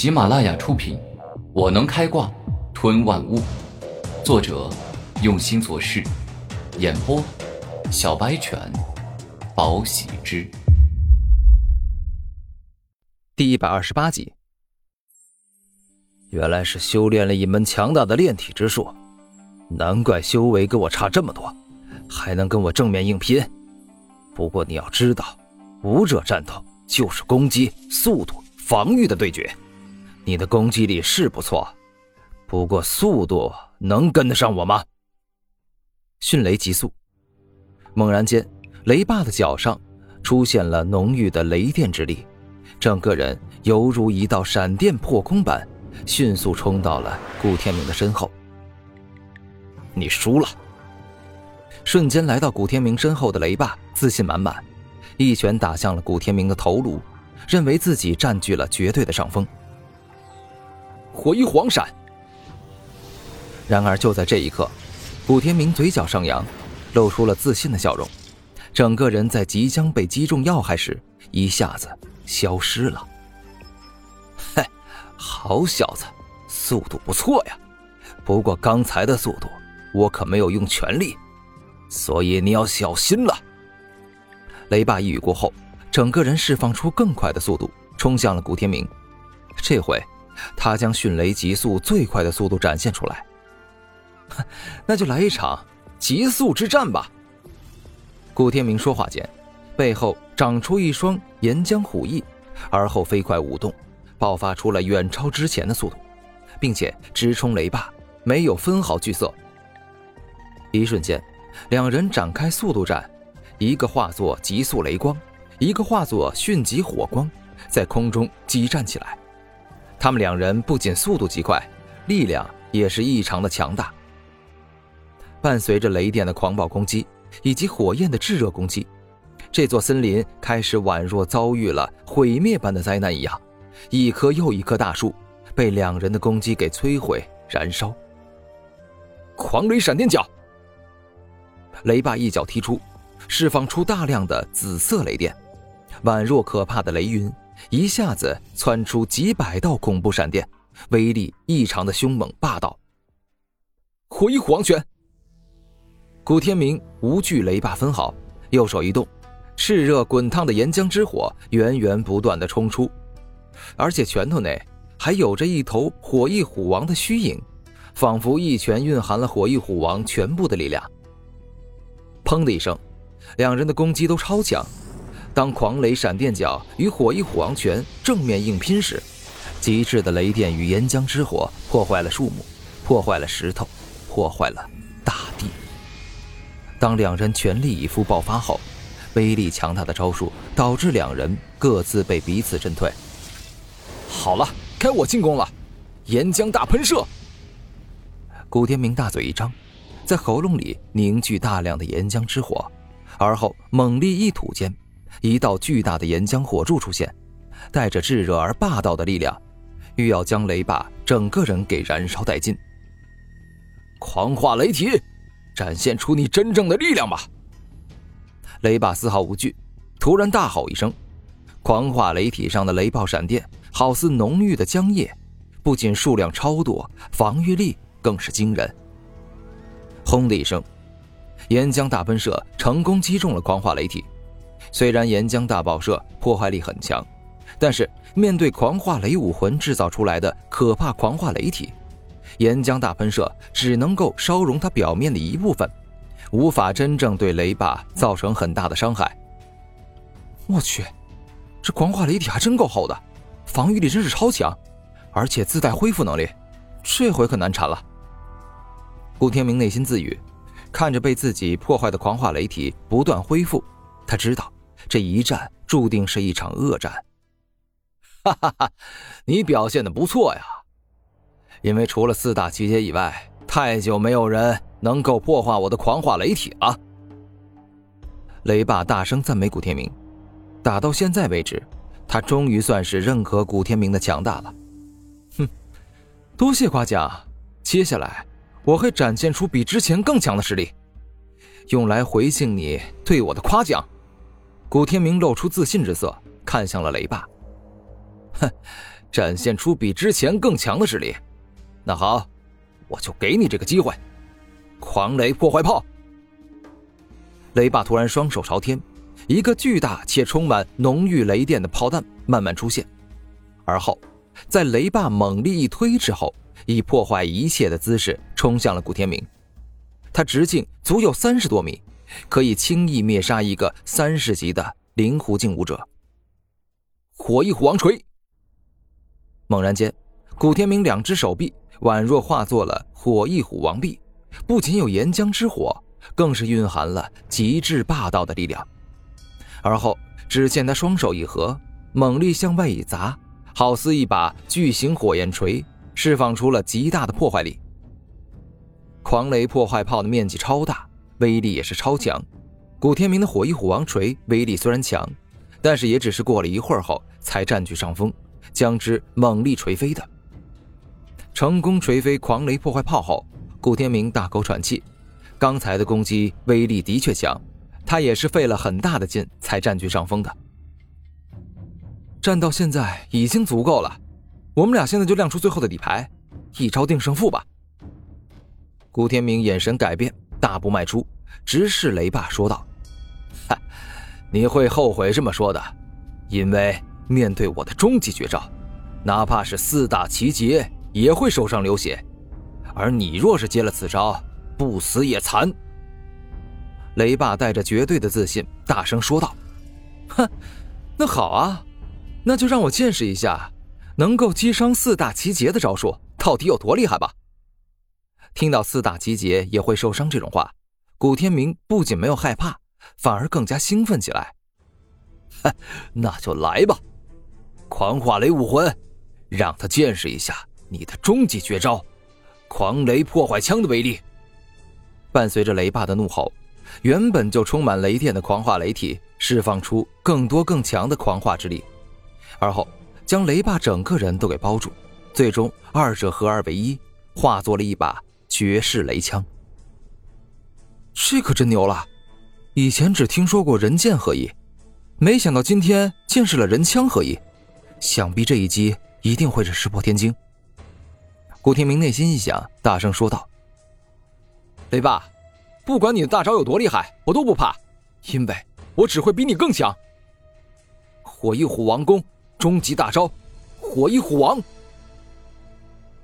喜马拉雅出品，《我能开挂吞万物》，作者用心做事，演播小白犬，宝喜之。第一百二十八集，原来是修炼了一门强大的炼体之术，难怪修为跟我差这么多，还能跟我正面硬拼。不过你要知道，武者战斗就是攻击、速度、防御的对决。你的攻击力是不错，不过速度能跟得上我吗？迅雷急速，猛然间，雷霸的脚上出现了浓郁的雷电之力，整个人犹如一道闪电破空般，迅速冲到了古天明的身后。你输了。瞬间来到古天明身后的雷霸自信满满，一拳打向了古天明的头颅，认为自己占据了绝对的上风。火翼黄闪。然而就在这一刻，古天明嘴角上扬，露出了自信的笑容，整个人在即将被击中要害时，一下子消失了。嘿，好小子，速度不错呀！不过刚才的速度，我可没有用全力。所以你要小心了。雷霸一语过后，整个人释放出更快的速度，冲向了古天明。这回，他将迅雷极速最快的速度展现出来。那就来一场极速之战吧。古天明说话间，背后长出一双岩浆虎翼，而后飞快舞动，爆发出了远超之前的速度，并且直冲雷霸，没有分毫惧色。一瞬间。两人展开速度战，一个化作急速雷光，一个化作迅疾火光，在空中激战起来。他们两人不仅速度极快，力量也是异常的强大。伴随着雷电的狂暴攻击以及火焰的炙热攻击，这座森林开始宛若遭遇了毁灭般的灾难一样，一棵又一棵大树被两人的攻击给摧毁燃烧。狂雷闪电脚。雷霸一脚踢出，释放出大量的紫色雷电，宛若可怕的雷云，一下子窜出几百道恐怖闪电，威力异常的凶猛霸道。火翼虎王拳，古天明无惧雷霸分毫，右手一动，炽热滚烫的岩浆之火源源不断的冲出，而且拳头内还有着一头火翼虎王的虚影，仿佛一拳蕴含了火翼虎王全部的力量。砰的一声，两人的攻击都超强。当狂雷闪电脚与火翼虎王拳正面硬拼时，极致的雷电与岩浆之火破坏了树木，破坏了石头，破坏了大地。当两人全力以赴爆发后，威力强大的招数导致两人各自被彼此震退。好了，该我进攻了！岩浆大喷射。古天明大嘴一张。在喉咙里凝聚大量的岩浆之火，而后猛力一吐间，一道巨大的岩浆火柱出现，带着炙热而霸道的力量，欲要将雷霸整个人给燃烧殆尽。狂化雷体，展现出你真正的力量吧！雷霸丝毫无惧，突然大吼一声，狂化雷体上的雷暴闪电好似浓郁的浆液，不仅数量超多，防御力更是惊人。轰的一声，岩浆大喷射成功击中了狂化雷体。虽然岩浆大爆射破坏力很强，但是面对狂化雷武魂制造出来的可怕狂化雷体，岩浆大喷射只能够烧融它表面的一部分，无法真正对雷霸造成很大的伤害。我去，这狂化雷体还真够厚的，防御力真是超强，而且自带恢复能力，这回可难缠了。顾天明内心自语，看着被自己破坏的狂化雷体不断恢复，他知道这一战注定是一场恶战。哈哈哈，你表现的不错呀！因为除了四大奇杰以外，太久没有人能够破坏我的狂化雷体了。雷霸大声赞美古天明，打到现在为止，他终于算是认可古天明的强大了。哼，多谢夸奖，接下来。我会展现出比之前更强的实力，用来回敬你对我的夸奖。古天明露出自信之色，看向了雷霸。哼，展现出比之前更强的实力。那好，我就给你这个机会。狂雷破坏炮！雷霸突然双手朝天，一个巨大且充满浓郁雷电的炮弹慢慢出现，而后，在雷霸猛力一推之后，以破坏一切的姿势冲向了古天明。他直径足有三十多米，可以轻易灭杀一个三十级的灵狐境武者。火翼虎王锤！猛然间，古天明两只手臂宛若化作了火翼虎王臂，不仅有岩浆之火，更是蕴含了极致霸道的力量。而后，只见他双手一合，猛力向外一砸，好似一把巨型火焰锤，释放出了极大的破坏力。狂雷破坏炮的面积超大，威力也是超强。古天明的火翼虎王锤威力虽然强，但是也只是过了一会儿后才占据上风，将之猛力锤飞的。成功锤飞狂雷破坏炮后，古天明大口喘气。刚才的攻击威力的确强，他也是费了很大的劲才占据上风的。战到现在已经足够了，我们俩现在就亮出最后的底牌，一招定胜负吧。古天明眼神改变，大步迈出，直视雷霸，说道：“哈，你会后悔这么说的，因为面对我的终极绝招，哪怕是四大奇劫也会受伤流血，而你若是接了此招，不死也残。”雷霸带着绝对的自信，大声说道：“哼，那好啊，那就让我见识一下，能够击伤四大奇劫的招数到底有多厉害吧。”听到四大奇劫也会受伤这种话，古天明不仅没有害怕，反而更加兴奋起来。那就来吧，狂化雷武魂，让他见识一下你的终极绝招——狂雷破坏枪的威力。伴随着雷霸的怒吼，原本就充满雷电的狂化雷体释放出更多更强的狂化之力，而后将雷霸整个人都给包住，最终二者合二为一，化作了一把。绝世雷枪，这可真牛了！以前只听说过人剑合一，没想到今天见识了人枪合一，想必这一击一定会是石破天惊。古天明内心一想，大声说道：“雷霸，不管你的大招有多厉害，我都不怕，因为我只会比你更强。”火翼虎王功终极大招，火翼虎王。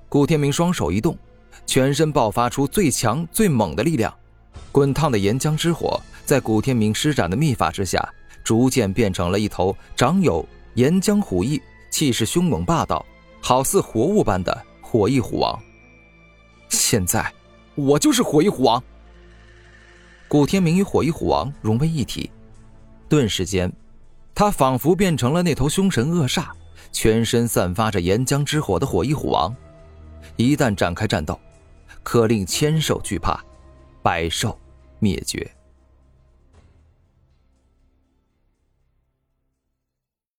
古天明双手一动。全身爆发出最强最猛的力量，滚烫的岩浆之火在古天明施展的秘法之下，逐渐变成了一头长有岩浆虎翼、气势凶猛霸道、好似活物般的火翼虎王。现在，我就是火翼虎王。古天明与火翼虎王融为一体，顿时间，他仿佛变成了那头凶神恶煞、全身散发着岩浆之火的火翼虎王。一旦展开战斗，可令千兽惧怕，百兽灭绝。